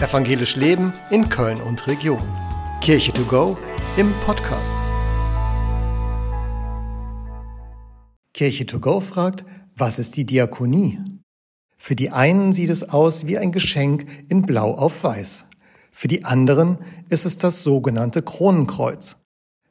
Evangelisch Leben in Köln und Region. Kirche to go im Podcast. Kirche to go fragt, was ist die Diakonie? Für die einen sieht es aus wie ein Geschenk in Blau auf Weiß. Für die anderen ist es das sogenannte Kronenkreuz.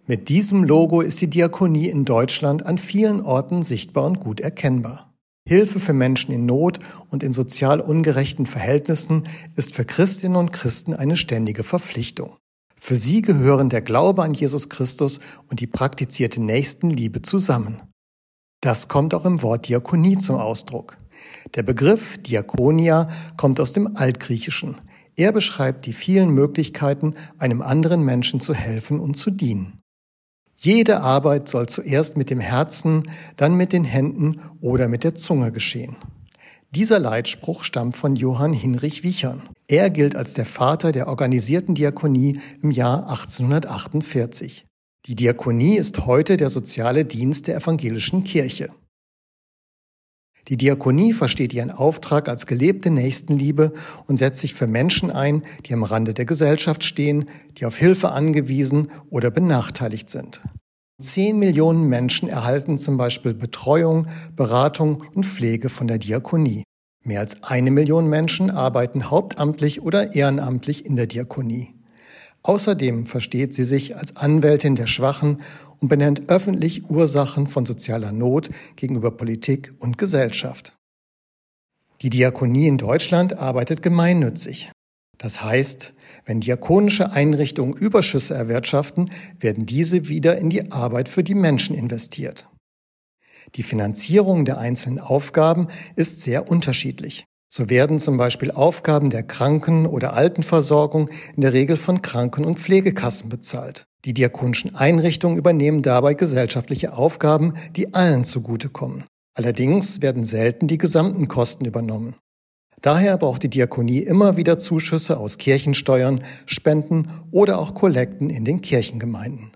Mit diesem Logo ist die Diakonie in Deutschland an vielen Orten sichtbar und gut erkennbar. Hilfe für Menschen in Not und in sozial ungerechten Verhältnissen ist für Christinnen und Christen eine ständige Verpflichtung. Für sie gehören der Glaube an Jesus Christus und die praktizierte Nächstenliebe zusammen. Das kommt auch im Wort Diakonie zum Ausdruck. Der Begriff Diakonia kommt aus dem Altgriechischen. Er beschreibt die vielen Möglichkeiten, einem anderen Menschen zu helfen und zu dienen. Jede Arbeit soll zuerst mit dem Herzen, dann mit den Händen oder mit der Zunge geschehen. Dieser Leitspruch stammt von Johann Hinrich Wichern. Er gilt als der Vater der organisierten Diakonie im Jahr 1848. Die Diakonie ist heute der soziale Dienst der evangelischen Kirche. Die Diakonie versteht ihren Auftrag als gelebte Nächstenliebe und setzt sich für Menschen ein, die am Rande der Gesellschaft stehen, die auf Hilfe angewiesen oder benachteiligt sind. Zehn Millionen Menschen erhalten zum Beispiel Betreuung, Beratung und Pflege von der Diakonie. Mehr als eine Million Menschen arbeiten hauptamtlich oder ehrenamtlich in der Diakonie. Außerdem versteht sie sich als Anwältin der Schwachen und benennt öffentlich Ursachen von sozialer Not gegenüber Politik und Gesellschaft. Die Diakonie in Deutschland arbeitet gemeinnützig. Das heißt, wenn diakonische Einrichtungen Überschüsse erwirtschaften, werden diese wieder in die Arbeit für die Menschen investiert. Die Finanzierung der einzelnen Aufgaben ist sehr unterschiedlich. So werden zum Beispiel Aufgaben der Kranken- oder Altenversorgung in der Regel von Kranken- und Pflegekassen bezahlt. Die diakonischen Einrichtungen übernehmen dabei gesellschaftliche Aufgaben, die allen zugutekommen. Allerdings werden selten die gesamten Kosten übernommen. Daher braucht die Diakonie immer wieder Zuschüsse aus Kirchensteuern, Spenden oder auch Kollekten in den Kirchengemeinden.